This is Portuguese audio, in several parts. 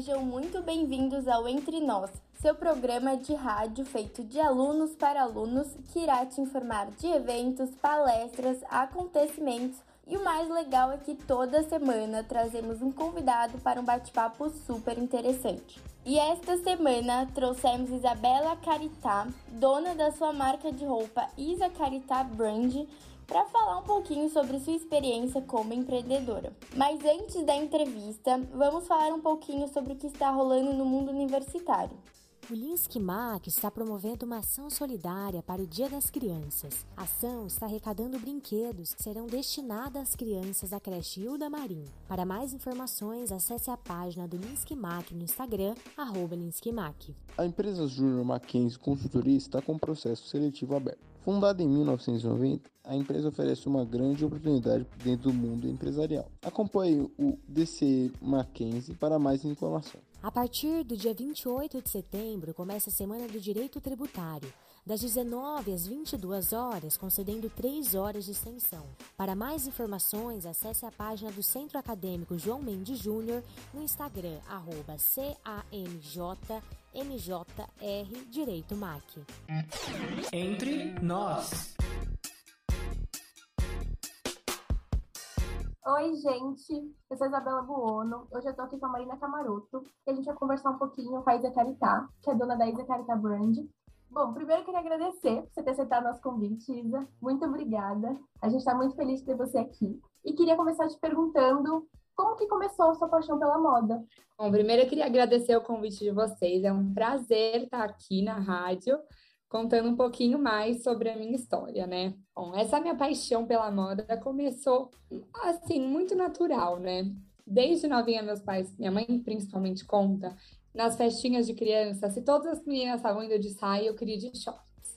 Sejam muito bem-vindos ao Entre Nós, seu programa de rádio feito de alunos para alunos que irá te informar de eventos, palestras, acontecimentos e o mais legal é que toda semana trazemos um convidado para um bate-papo super interessante. E esta semana trouxemos Isabela Caritá, dona da sua marca de roupa Isa Caritá Brand, para falar um pouquinho sobre sua experiência como empreendedora. Mas antes da entrevista, vamos falar um pouquinho sobre o que está rolando no mundo universitário. O Linsky Mac está promovendo uma ação solidária para o Dia das Crianças. A ação está arrecadando brinquedos que serão destinados às crianças da creche Hilda Marim. Para mais informações, acesse a página do Linsky Mac no Instagram, arroba Linsky Mac. A empresa Júnior Mackenzie Consultoria está com processo seletivo aberto. Fundada em 1990, a empresa oferece uma grande oportunidade dentro do mundo empresarial. Acompanhe o DC Mackenzie para mais informações. A partir do dia 28 de setembro começa a Semana do Direito Tributário, das 19 às 22 horas, concedendo 3 horas de extensão. Para mais informações, acesse a página do Centro Acadêmico João Mendes Júnior no Instagram, arroba CANJMJR Direito MAC. Entre nós. Oi, gente. Eu sou Isabela Buono. Hoje eu tô aqui com a Marina Camaroto e a gente vai conversar um pouquinho com a Isa Caritá, que é dona da Isa Caritá Brand. Bom, primeiro eu queria agradecer por você ter aceitado nosso convite, Isa. Muito obrigada. A gente está muito feliz de ter você aqui. E queria começar te perguntando como que começou a sua paixão pela moda? Bom, primeiro eu queria agradecer o convite de vocês. É um prazer estar aqui na rádio contando um pouquinho mais sobre a minha história, né? Bom, essa minha paixão pela moda começou assim, muito natural, né? Desde novinha, meus pais, minha mãe principalmente conta, nas festinhas de criança, se todas as meninas estavam indo de saia, eu queria de shorts.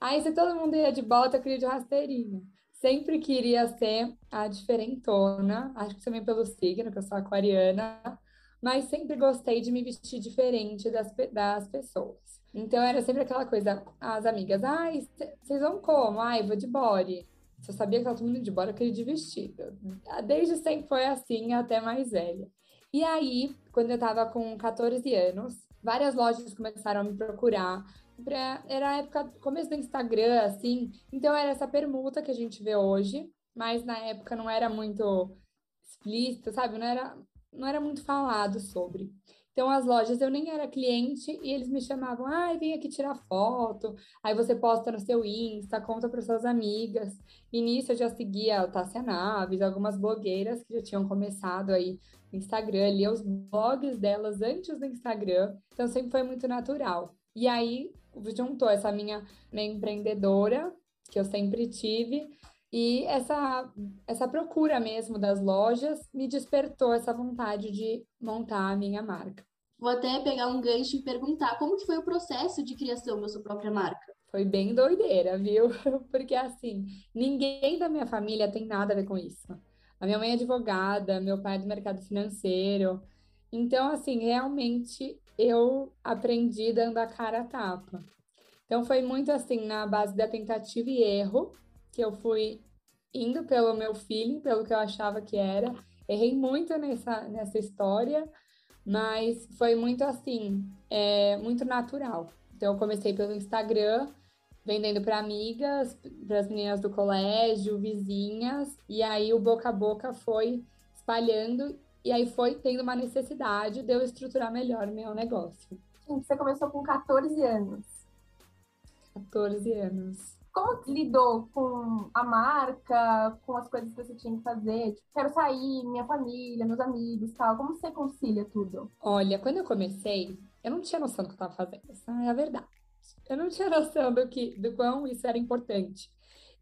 Aí, se todo mundo ia de bota, eu queria de rasteirinha. Sempre queria ser a diferentona, acho que também pelo signo, que eu sou aquariana, mas sempre gostei de me vestir diferente das, das pessoas. Então era sempre aquela coisa, as amigas, ai, vocês vão como? Ai, vou de body. Se eu sabia que estava todo mundo de body, eu queria de vestido. Desde sempre foi assim, até mais velha. E aí, quando eu tava com 14 anos, várias lojas começaram a me procurar. Pra, era a época, começo do Instagram, assim. Então era essa permuta que a gente vê hoje, mas na época não era muito explícito, sabe? Não era, não era muito falado sobre. Então, as lojas, eu nem era cliente e eles me chamavam, ai, ah, vem aqui tirar foto. Aí você posta no seu Insta, conta para suas amigas. E nisso eu já seguia a Tássia Naves, algumas blogueiras que já tinham começado aí no Instagram, lia os blogs delas antes do Instagram. Então, sempre foi muito natural. E aí, juntou essa minha, minha empreendedora, que eu sempre tive, e essa, essa procura mesmo das lojas me despertou essa vontade de montar a minha marca. Vou até pegar um gancho e perguntar como que foi o processo de criação da sua própria marca? Foi bem doideira, viu? Porque assim, ninguém da minha família tem nada a ver com isso. A minha mãe é advogada, meu pai é do mercado financeiro. Então, assim, realmente eu aprendi dando a cara a tapa. Então, foi muito assim, na base da tentativa e erro, que eu fui indo pelo meu feeling, pelo que eu achava que era. Errei muito nessa, nessa história, mas foi muito assim, é, muito natural. Então, eu comecei pelo Instagram, vendendo para amigas, para as meninas do colégio, vizinhas, e aí o boca a boca foi espalhando, e aí foi tendo uma necessidade de eu estruturar melhor o meu negócio. Gente, você começou com 14 anos. 14 anos. Como lidou com a marca, com as coisas que você tinha que fazer? Tipo, quero sair, minha família, meus amigos tal. Como você concilia tudo? Olha, quando eu comecei, eu não tinha noção do que eu estava fazendo. Essa é a verdade. Eu não tinha noção do, que, do quão isso era importante.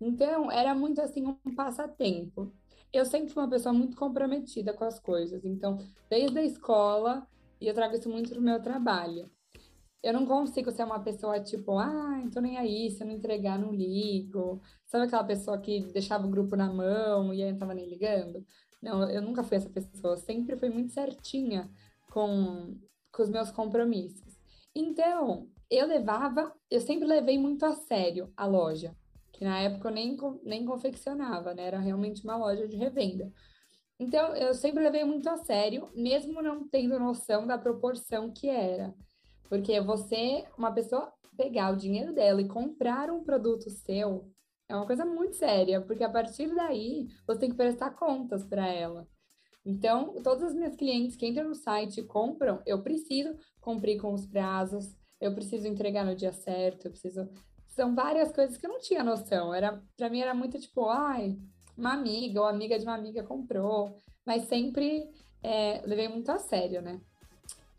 Então, era muito assim um passatempo. eu sempre fui uma pessoa muito comprometida com as coisas. Então, desde a escola, e eu trago isso muito pro meu trabalho. Eu não consigo ser uma pessoa tipo, ah, tô nem aí, se eu não entregar, não ligo. Sabe aquela pessoa que deixava o grupo na mão e aí não tava nem ligando? Não, eu nunca fui essa pessoa. Eu sempre fui muito certinha com, com os meus compromissos. Então, eu levava, eu sempre levei muito a sério a loja, que na época eu nem, nem confeccionava, né? Era realmente uma loja de revenda. Então, eu sempre levei muito a sério, mesmo não tendo noção da proporção que era. Porque você, uma pessoa, pegar o dinheiro dela e comprar um produto seu é uma coisa muito séria, porque a partir daí você tem que prestar contas para ela. Então, todas as minhas clientes que entram no site e compram, eu preciso cumprir com os prazos, eu preciso entregar no dia certo, eu preciso. São várias coisas que eu não tinha noção. Era, para mim era muito tipo, ai, uma amiga ou amiga de uma amiga comprou, mas sempre é, levei muito a sério, né?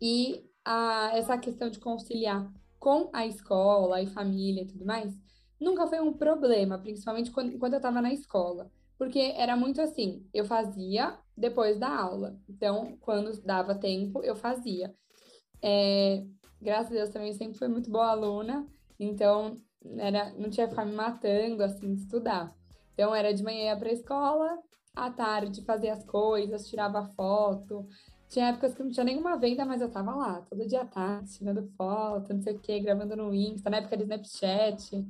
E a, essa questão de conciliar com a escola e família e tudo mais, nunca foi um problema, principalmente quando, quando eu estava na escola. Porque era muito assim, eu fazia depois da aula. Então, quando dava tempo, eu fazia. É, graças a Deus também sempre fui muito boa aluna, então era, não tinha que ficar me matando assim de estudar. Então era de manhã para a escola, à tarde fazia as coisas, tirava foto. Tinha épocas que não tinha nenhuma venda, mas eu tava lá, todo dia à tarde, tirando foto, não sei o quê, gravando no Insta, na época de Snapchat.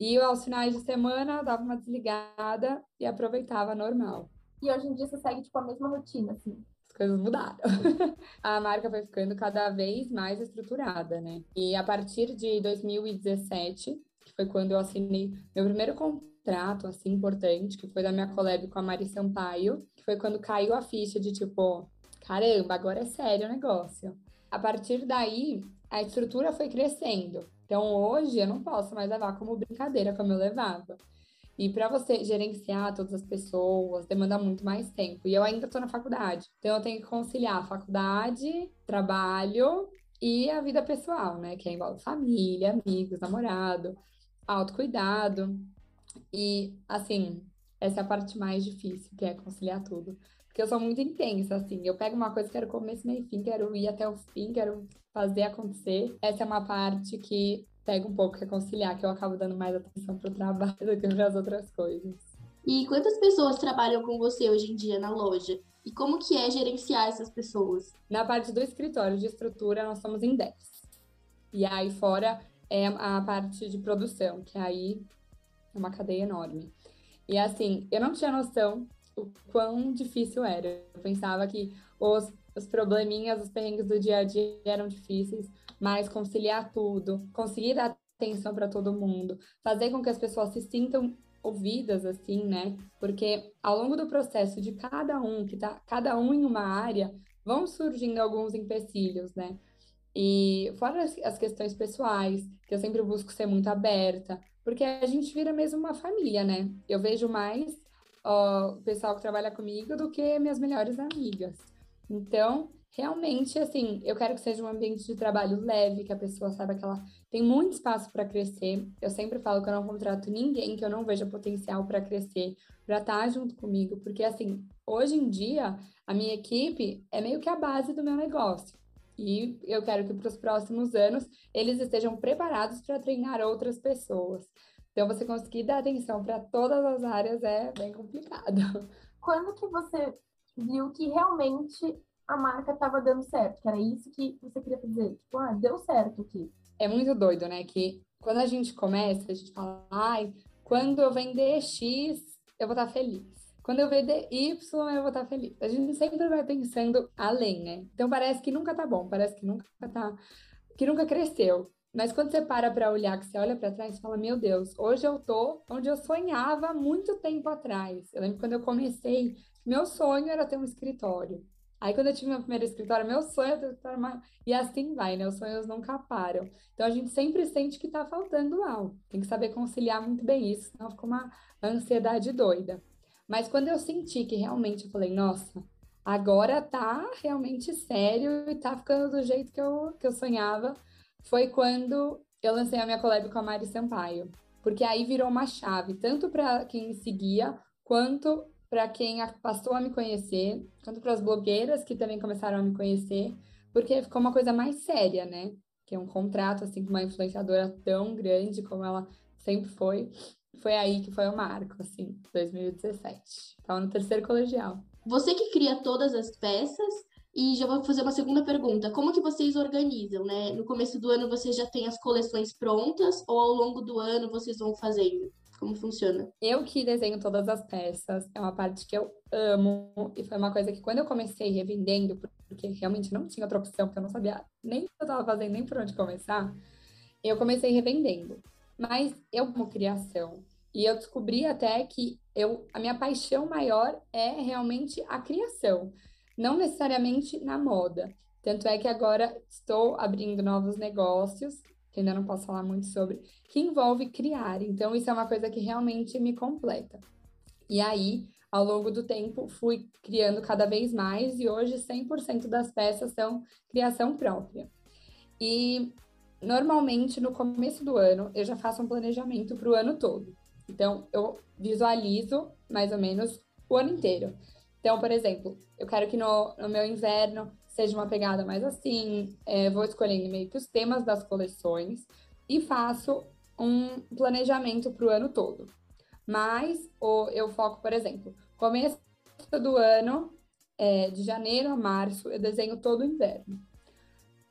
E aos finais de semana dava uma desligada e aproveitava normal. E hoje em dia você segue tipo a mesma rotina, assim? As coisas mudaram. a marca foi ficando cada vez mais estruturada, né? E a partir de 2017, que foi quando eu assinei meu primeiro contrato, assim, importante, que foi da minha collab com a Mari Sampaio, que foi quando caiu a ficha de tipo, caramba, agora é sério o negócio. A partir daí, a estrutura foi crescendo. Então, hoje, eu não posso mais levar como brincadeira como eu levava. E para você gerenciar todas as pessoas, demanda muito mais tempo. E eu ainda estou na faculdade. Então, eu tenho que conciliar faculdade, trabalho e a vida pessoal, né? Que envolve família, amigos, namorado, autocuidado. E, assim, essa é a parte mais difícil, que é conciliar tudo. Porque eu sou muito intensa, assim. Eu pego uma coisa, quero começo, meio fim, quero ir até o fim, quero fazer acontecer. Essa é uma parte que pega um pouco reconciliar, que eu acabo dando mais atenção pro trabalho do que para as outras coisas. E quantas pessoas trabalham com você hoje em dia na loja? E como que é gerenciar essas pessoas? Na parte do escritório de estrutura, nós somos em 10. E aí fora é a parte de produção, que aí é uma cadeia enorme. E assim, eu não tinha noção o quão difícil era. Eu pensava que os, os probleminhas, os perrengues do dia a dia eram difíceis, mas conciliar tudo, conseguir dar atenção para todo mundo, fazer com que as pessoas se sintam ouvidas assim, né? Porque ao longo do processo de cada um, que tá cada um em uma área, vão surgindo alguns empecilhos, né? E fora as, as questões pessoais, que eu sempre busco ser muito aberta, porque a gente vira mesmo uma família, né? Eu vejo mais o pessoal que trabalha comigo do que minhas melhores amigas. Então, realmente, assim, eu quero que seja um ambiente de trabalho leve, que a pessoa saiba que ela tem muito espaço para crescer. Eu sempre falo que eu não contrato ninguém que eu não veja potencial para crescer, para estar tá junto comigo, porque, assim, hoje em dia, a minha equipe é meio que a base do meu negócio. E eu quero que para os próximos anos eles estejam preparados para treinar outras pessoas. Então, você conseguir dar atenção para todas as áreas é bem complicado. Quando que você viu que realmente a marca estava dando certo? Que era isso que você queria fazer? Tipo, ah, deu certo aqui. É muito doido, né? Que quando a gente começa, a gente fala, ai, quando eu vender X, eu vou estar feliz. Quando eu vender Y, eu vou estar feliz. A gente sempre vai pensando além, né? Então parece que nunca tá bom, parece que nunca tá. que nunca cresceu. Mas quando você para para olhar, que você olha para trás e fala, meu Deus, hoje eu tô onde eu sonhava muito tempo atrás. Eu lembro quando eu comecei, meu sonho era ter um escritório. Aí quando eu tive meu primeiro escritório, meu sonho era ter um escritório E assim vai, né? Os sonhos nunca param. Então a gente sempre sente que tá faltando algo. Tem que saber conciliar muito bem isso, senão fica uma ansiedade doida. Mas quando eu senti que realmente eu falei, nossa, agora tá realmente sério e tá ficando do jeito que eu, que eu sonhava, foi quando eu lancei a minha collab com a Mari Sampaio. Porque aí virou uma chave, tanto para quem me seguia, quanto para quem passou a me conhecer, quanto para as blogueiras que também começaram a me conhecer, porque ficou uma coisa mais séria, né? Que é um contrato assim com uma influenciadora tão grande como ela sempre foi. Foi aí que foi o marco, assim, 2017. Estava no terceiro colegial. Você que cria todas as peças, e já vou fazer uma segunda pergunta. Como que vocês organizam, né? No começo do ano vocês já têm as coleções prontas ou ao longo do ano vocês vão fazendo? Como funciona? Eu que desenho todas as peças, é uma parte que eu amo e foi uma coisa que quando eu comecei revendendo, porque realmente não tinha outra opção, porque eu não sabia nem o que eu estava fazendo, nem por onde começar, eu comecei revendendo. Mas eu como criação, e eu descobri até que eu, a minha paixão maior é realmente a criação, não necessariamente na moda. Tanto é que agora estou abrindo novos negócios, que ainda não posso falar muito sobre, que envolve criar. Então, isso é uma coisa que realmente me completa. E aí, ao longo do tempo, fui criando cada vez mais e hoje 100% das peças são criação própria. E normalmente no começo do ano eu já faço um planejamento para o ano todo. Então, eu visualizo mais ou menos o ano inteiro. Então, por exemplo, eu quero que no, no meu inverno seja uma pegada mais assim, é, vou escolhendo meio que os temas das coleções e faço um planejamento para o ano todo. Mas ou eu foco, por exemplo, começo do ano, é, de janeiro a março, eu desenho todo o inverno.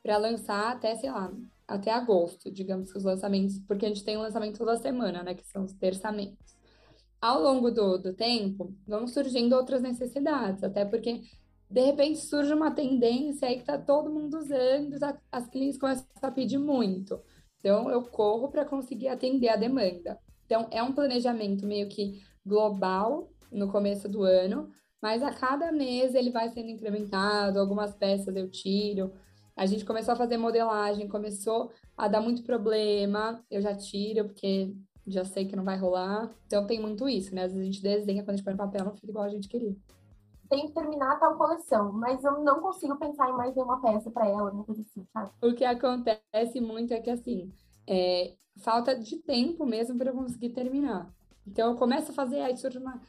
Para lançar até, sei lá, até agosto, digamos que os lançamentos, porque a gente tem um lançamento toda semana, né, que são os terçamentos. Ao longo do, do tempo, vão surgindo outras necessidades, até porque de repente surge uma tendência aí que tá todo mundo usando, as clientes começam a pedir muito. Então, eu corro para conseguir atender a demanda. Então, é um planejamento meio que global no começo do ano, mas a cada mês ele vai sendo incrementado, algumas peças eu tiro, a gente começou a fazer modelagem, começou a dar muito problema, eu já tiro, porque já sei que não vai rolar. Então tem muito isso, né? Às vezes a gente desenha, quando a gente põe no papel, não fica igual a gente queria. Tem que terminar tal coleção, mas eu não consigo pensar em mais uma peça para ela, uma coisa assim, sabe? O que acontece muito é que, assim, é, falta de tempo mesmo para eu conseguir terminar. Então eu começo a fazer, aí surge uma,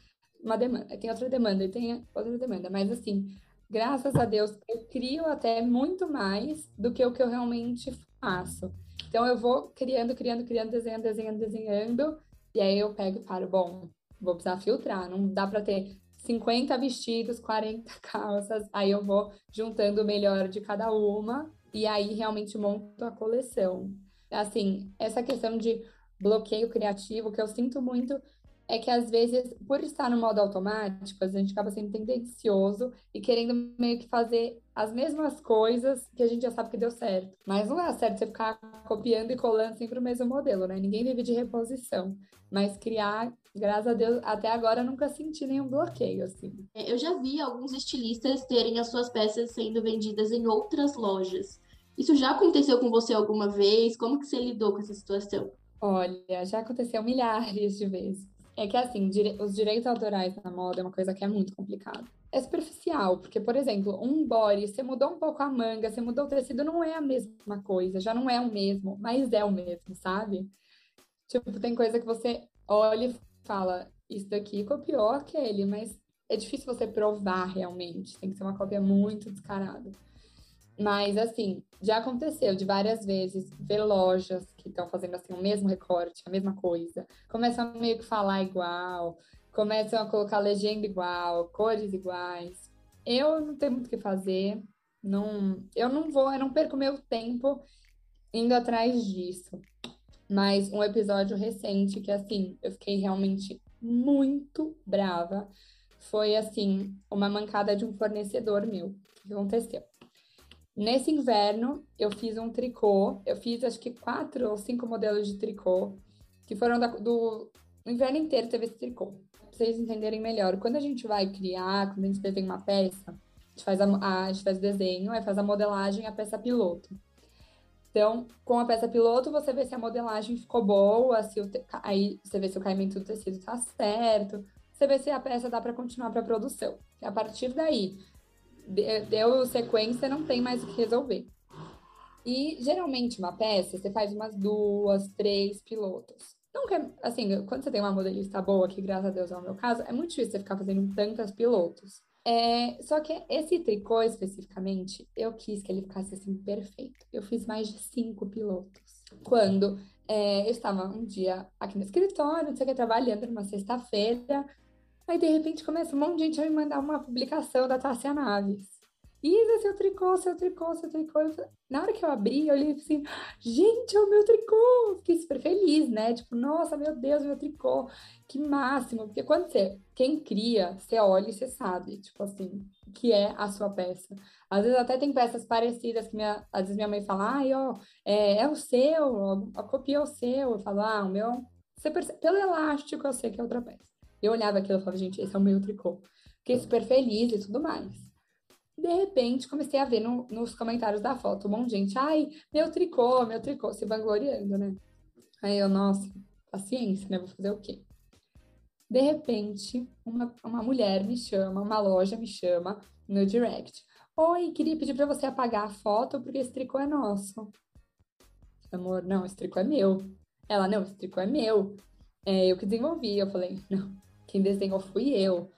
uma demanda, tem outra demanda, e tem outra demanda, mas assim, graças a Deus, eu crio até muito mais do que o que eu realmente faço. Então eu vou criando, criando, criando, desenhando, desenhando, desenhando, e aí eu pego e paro, bom, vou precisar filtrar, não dá para ter 50 vestidos, 40 calças, aí eu vou juntando o melhor de cada uma. E aí realmente monto a coleção. Assim, essa questão de bloqueio criativo que eu sinto muito é que às vezes, por estar no modo automático, a gente acaba sendo tendencioso e querendo meio que fazer as mesmas coisas que a gente já sabe que deu certo. Mas não é certo você ficar copiando e colando sempre o mesmo modelo, né? Ninguém vive de reposição. Mas criar, graças a Deus, até agora nunca senti nenhum bloqueio, assim. É, eu já vi alguns estilistas terem as suas peças sendo vendidas em outras lojas. Isso já aconteceu com você alguma vez? Como que você lidou com essa situação? Olha, já aconteceu milhares de vezes. É que, assim, dire... os direitos autorais na moda é uma coisa que é muito complicada. É superficial, porque, por exemplo, um body, você mudou um pouco a manga, você mudou o tecido, não é a mesma coisa, já não é o mesmo, mas é o mesmo, sabe? Tipo, tem coisa que você olha e fala, isso daqui copiou aquele, mas é difícil você provar realmente, tem que ser uma cópia muito descarada. Mas, assim, já aconteceu de várias vezes ver lojas que estão fazendo assim o mesmo recorte, a mesma coisa, começam a meio que falar igual, começam a colocar legenda igual, cores iguais. Eu não tenho muito o que fazer, não, eu não vou, eu não perco meu tempo indo atrás disso. Mas um episódio recente que assim, eu fiquei realmente muito brava, foi assim, uma mancada de um fornecedor meu. O que aconteceu? Nesse inverno, eu fiz um tricô. Eu fiz acho que quatro ou cinco modelos de tricô, que foram da, do. O inverno inteiro teve esse tricô. Pra vocês entenderem melhor. Quando a gente vai criar, quando a gente desenha uma peça, a gente faz, a, a, a gente faz o desenho, aí faz a modelagem a peça piloto. Então, com a peça piloto, você vê se a modelagem ficou boa, se o te... aí você vê se o caimento do tecido está certo, você vê se a peça dá para continuar para produção. E a partir daí, deu sequência, não tem mais o que resolver. E geralmente uma peça você faz umas duas, três pilotos. quer, assim, quando você tem uma modelista boa, que graças a Deus é o meu caso, é muito difícil você ficar fazendo tantas pilotos. É, só que esse tricô especificamente, eu quis que ele ficasse assim perfeito. Eu fiz mais de cinco pilotos. Quando é, eu estava um dia aqui no escritório, não sei o que, trabalhando numa sexta-feira, aí de repente começa um monte de gente a me mandar uma publicação da Tássia Naves. Isa, seu tricô, seu tricô, seu tricô. Na hora que eu abri, eu olhei assim, gente, é o meu tricô! Fiquei super feliz, né? Tipo, nossa, meu Deus, meu tricô, que máximo. Porque quando você, quem cria, você olha e você sabe, tipo assim, que é a sua peça. Às vezes até tem peças parecidas que minha, às vezes minha mãe fala, ai, ó, é, é o seu, a copia o seu. Eu falo, ah, o meu, você percebe, pelo elástico eu sei que é outra peça. Eu olhava aquilo e falava, gente, esse é o meu tricô. Fiquei super feliz e tudo mais. De repente, comecei a ver no, nos comentários da foto um monte de gente, ai, meu tricô, meu tricô, se vangloriando, né? Aí eu, nossa, paciência, né? Vou fazer o quê? De repente, uma, uma mulher me chama, uma loja me chama no direct. Oi, queria pedir para você apagar a foto porque esse tricô é nosso. Amor, não, esse tricô é meu. Ela, não, esse tricô é meu. É eu que desenvolvi. Eu falei, não, quem desenhou fui eu.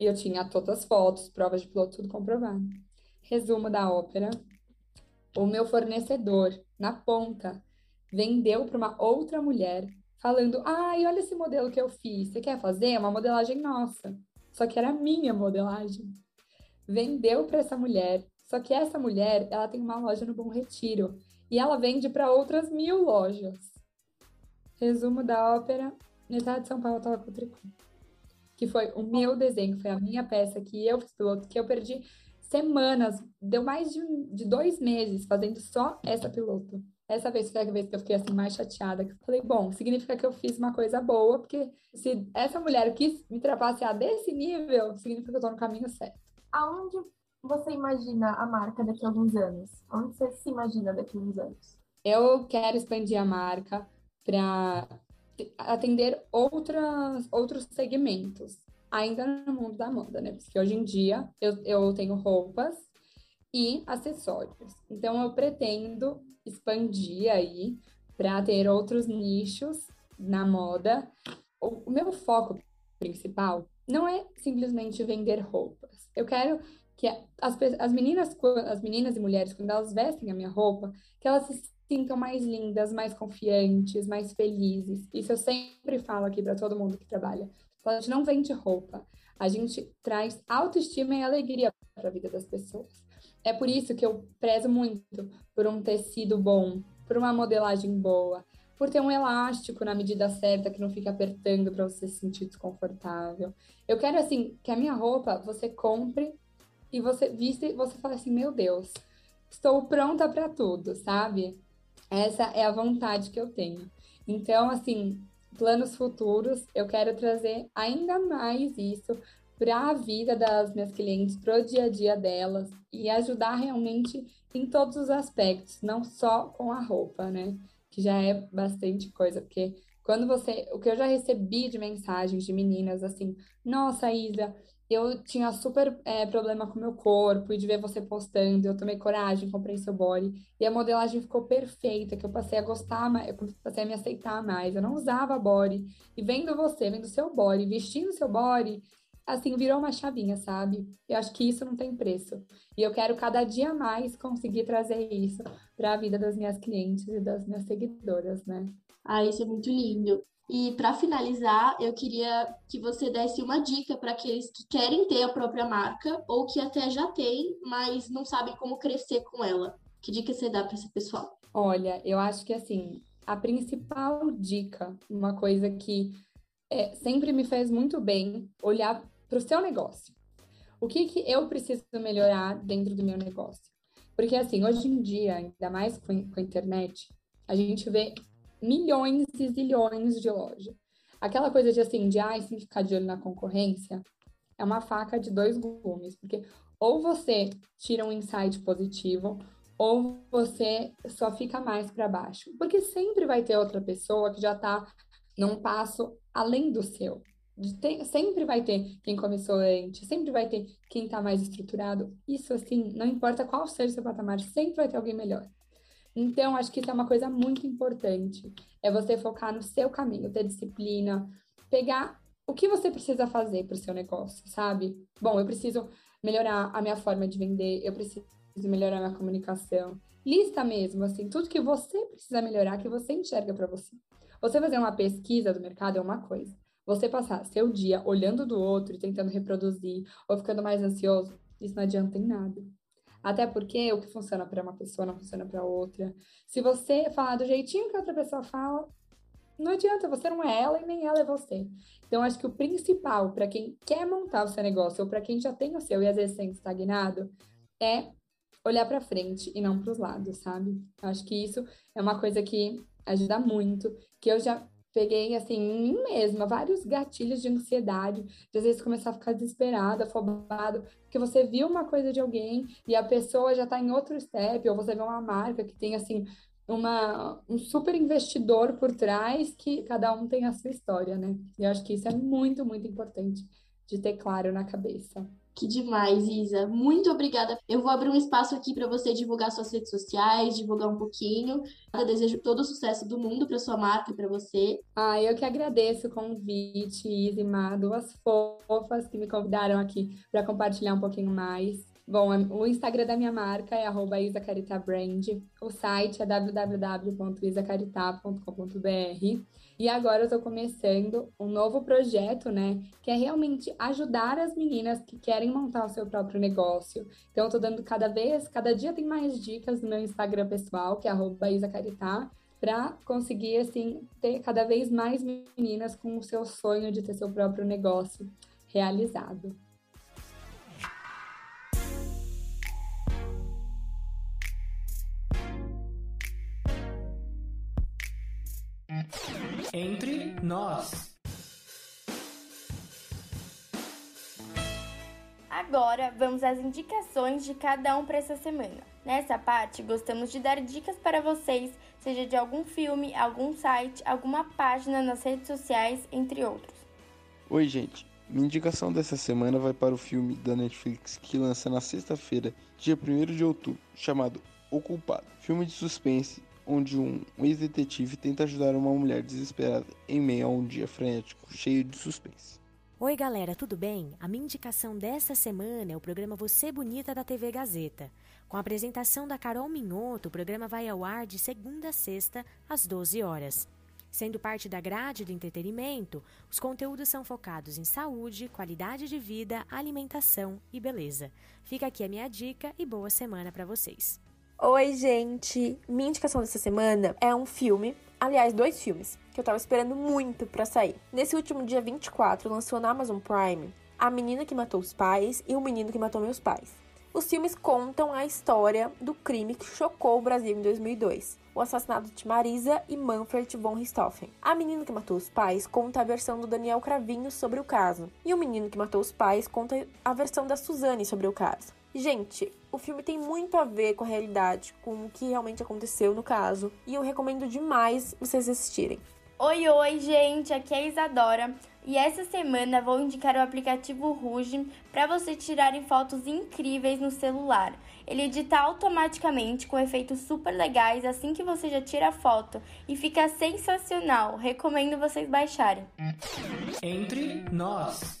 E eu tinha todas as fotos, provas de piloto, tudo comprovado. Resumo da ópera. O meu fornecedor, na ponta, vendeu para uma outra mulher, falando: ai, olha esse modelo que eu fiz, você quer fazer? É uma modelagem nossa. Só que era minha modelagem. Vendeu para essa mulher, só que essa mulher, ela tem uma loja no Bom Retiro e ela vende para outras mil lojas. Resumo da ópera: metade de São Paulo estava com tricô que foi o meu desenho, foi a minha peça que eu fiz piloto, que eu perdi semanas, deu mais de, de dois meses fazendo só essa piloto. Essa vez foi a vez que eu fiquei assim mais chateada, que eu falei, bom, significa que eu fiz uma coisa boa, porque se essa mulher quis me trapacear desse nível, significa que eu tô no caminho certo. Aonde você imagina a marca daqui a alguns anos? Onde você se imagina daqui a alguns anos? Eu quero expandir a marca para atender outras, outros segmentos, ainda no mundo da moda, né? Porque hoje em dia eu, eu tenho roupas e acessórios. Então eu pretendo expandir aí para ter outros nichos na moda. O, o meu foco principal não é simplesmente vender roupas. Eu quero que as, as meninas, as meninas e mulheres, quando elas vestem a minha roupa, que elas se sintam mais lindas, mais confiantes, mais felizes. Isso eu sempre falo aqui para todo mundo que trabalha. A gente não vende roupa, a gente traz autoestima e alegria para a vida das pessoas. É por isso que eu prezo muito por um tecido bom, por uma modelagem boa, por ter um elástico na medida certa que não fica apertando para você se sentir desconfortável. Eu quero assim que a minha roupa você compre e você vista e você fala assim, meu Deus, estou pronta para tudo, sabe? Essa é a vontade que eu tenho. Então, assim, planos futuros, eu quero trazer ainda mais isso para a vida das minhas clientes, para o dia a dia delas e ajudar realmente em todos os aspectos, não só com a roupa, né? Que já é bastante coisa, porque quando você. O que eu já recebi de mensagens de meninas assim, nossa, Isa, eu tinha super é, problema com meu corpo e de ver você postando, eu tomei coragem, comprei seu body e a modelagem ficou perfeita, que eu passei a gostar, eu passei a me aceitar mais. Eu não usava body e vendo você, vendo seu body, vestindo seu body, assim, virou uma chavinha, sabe? Eu acho que isso não tem preço. E eu quero cada dia mais conseguir trazer isso para a vida das minhas clientes e das minhas seguidoras, né? Ah, isso é muito lindo. E para finalizar, eu queria que você desse uma dica para aqueles que querem ter a própria marca ou que até já têm, mas não sabem como crescer com ela. Que dica você dá para esse pessoal? Olha, eu acho que assim, a principal dica, uma coisa que é, sempre me fez muito bem, olhar para o seu negócio. O que, que eu preciso melhorar dentro do meu negócio? Porque assim, hoje em dia, ainda mais com, com a internet, a gente vê milhões e zilhões de lojas. Aquela coisa de assim, de ai, sem ficar de olho na concorrência, é uma faca de dois gumes, porque ou você tira um insight positivo, ou você só fica mais para baixo. Porque sempre vai ter outra pessoa que já está num passo além do seu. Sempre vai ter quem começou antes, sempre vai ter quem está mais estruturado. Isso, assim, não importa qual seja o seu patamar, sempre vai ter alguém melhor. Então, acho que isso é uma coisa muito importante. É você focar no seu caminho, ter disciplina, pegar o que você precisa fazer para o seu negócio, sabe? Bom, eu preciso melhorar a minha forma de vender, eu preciso melhorar a minha comunicação. Lista mesmo, assim, tudo que você precisa melhorar, que você enxerga para você. Você fazer uma pesquisa do mercado é uma coisa. Você passar seu dia olhando do outro e tentando reproduzir, ou ficando mais ansioso, isso não adianta em nada. Até porque o que funciona para uma pessoa não funciona para outra. Se você falar do jeitinho que outra pessoa fala, não adianta, você não é ela e nem ela é você. Então, acho que o principal para quem quer montar o seu negócio ou para quem já tem o seu e às vezes sente estagnado é olhar para frente e não para os lados, sabe? Acho que isso é uma coisa que ajuda muito, que eu já peguei, assim, em mim mesma, vários gatilhos de ansiedade, de às vezes começar a ficar desesperada, afobado, porque você viu uma coisa de alguém e a pessoa já está em outro step, ou você vê uma marca que tem, assim, uma, um super investidor por trás, que cada um tem a sua história, né? E eu acho que isso é muito, muito importante de ter claro na cabeça. Que demais, Isa. Muito obrigada. Eu vou abrir um espaço aqui para você divulgar suas redes sociais, divulgar um pouquinho. Eu desejo todo o sucesso do mundo para sua marca e para você. Ah, eu que agradeço o convite, Isa e Má, duas fofas que me convidaram aqui para compartilhar um pouquinho mais. Bom, o Instagram da minha marca é @isacaritabrand. O site é www.isacarita.com.br. E agora eu estou começando um novo projeto, né? Que é realmente ajudar as meninas que querem montar o seu próprio negócio. Então, eu estou dando cada vez, cada dia tem mais dicas no meu Instagram pessoal, que é isacaritá, para conseguir, assim, ter cada vez mais meninas com o seu sonho de ter seu próprio negócio realizado. Entre nós. Agora vamos às indicações de cada um para essa semana. Nessa parte, gostamos de dar dicas para vocês, seja de algum filme, algum site, alguma página nas redes sociais, entre outros. Oi, gente. Minha indicação dessa semana vai para o filme da Netflix que lança na sexta-feira, dia 1 de outubro, chamado O Culpado. Filme de suspense onde um ex-detetive tenta ajudar uma mulher desesperada em meio a um dia frenético, cheio de suspense. Oi, galera, tudo bem? A minha indicação dessa semana é o programa Você Bonita da TV Gazeta. Com a apresentação da Carol Minhoto, o programa vai ao ar de segunda a sexta, às 12 horas. Sendo parte da grade do entretenimento, os conteúdos são focados em saúde, qualidade de vida, alimentação e beleza. Fica aqui a minha dica e boa semana para vocês. Oi, gente! Minha indicação dessa semana é um filme, aliás, dois filmes, que eu tava esperando muito para sair. Nesse último dia 24, lançou na Amazon Prime A Menina que Matou os Pais e O Menino que Matou Meus Pais. Os filmes contam a história do crime que chocou o Brasil em 2002, o assassinato de Marisa e Manfred von Richthofen. A Menina que Matou os Pais conta a versão do Daniel Cravinho sobre o caso, e O Menino que Matou os Pais conta a versão da Suzane sobre o caso. Gente, o filme tem muito a ver com a realidade, com o que realmente aconteceu no caso, e eu recomendo demais vocês assistirem. Oi, oi, gente, aqui é a Isadora. E essa semana vou indicar o aplicativo Ruge para você tirarem fotos incríveis no celular. Ele edita automaticamente com efeitos super legais assim que você já tira a foto e fica sensacional. Recomendo vocês baixarem. Entre nós.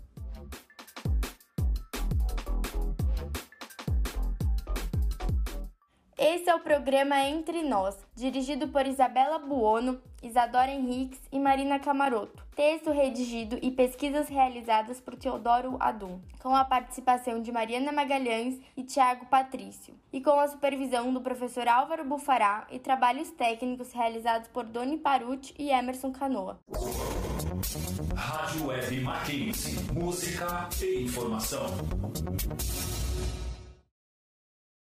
Esse é o programa Entre Nós, dirigido por Isabela Buono, Isadora Henriques e Marina Camaroto. Texto redigido e pesquisas realizadas por Teodoro Adum, com a participação de Mariana Magalhães e Tiago Patrício, e com a supervisão do professor Álvaro Bufará e trabalhos técnicos realizados por Doni Paruti e Emerson Canoa. Rádio Web Mackenzie. Música e informação.